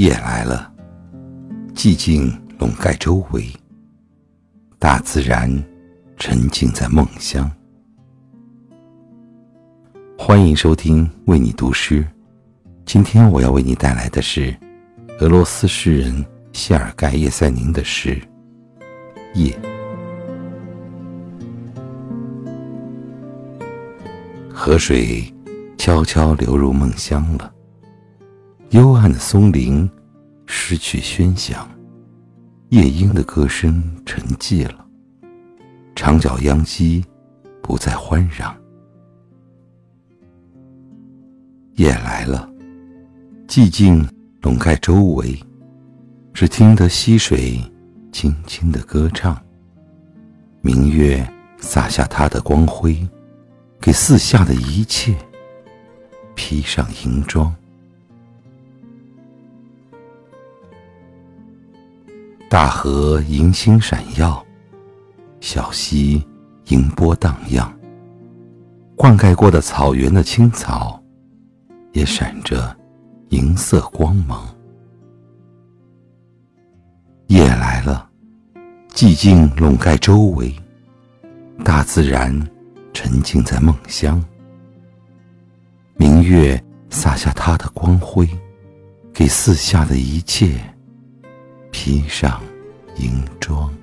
夜来了，寂静笼盖周围，大自然沉浸在梦乡。欢迎收听为你读诗，今天我要为你带来的是俄罗斯诗人谢尔盖叶塞宁的诗《夜》。河水悄悄流入梦乡了。幽暗的松林失去喧响，夜莺的歌声沉寂了。长角秧鸡不再欢嚷。夜来了，寂静笼盖周围，只听得溪水轻轻的歌唱。明月洒下它的光辉，给四下的一切披上银装。大河银星闪耀，小溪银波荡漾。灌溉过的草原的青草，也闪着银色光芒。夜来了，寂静笼盖周围，大自然沉浸在梦乡。明月洒下它的光辉，给四下的一切。披上银装。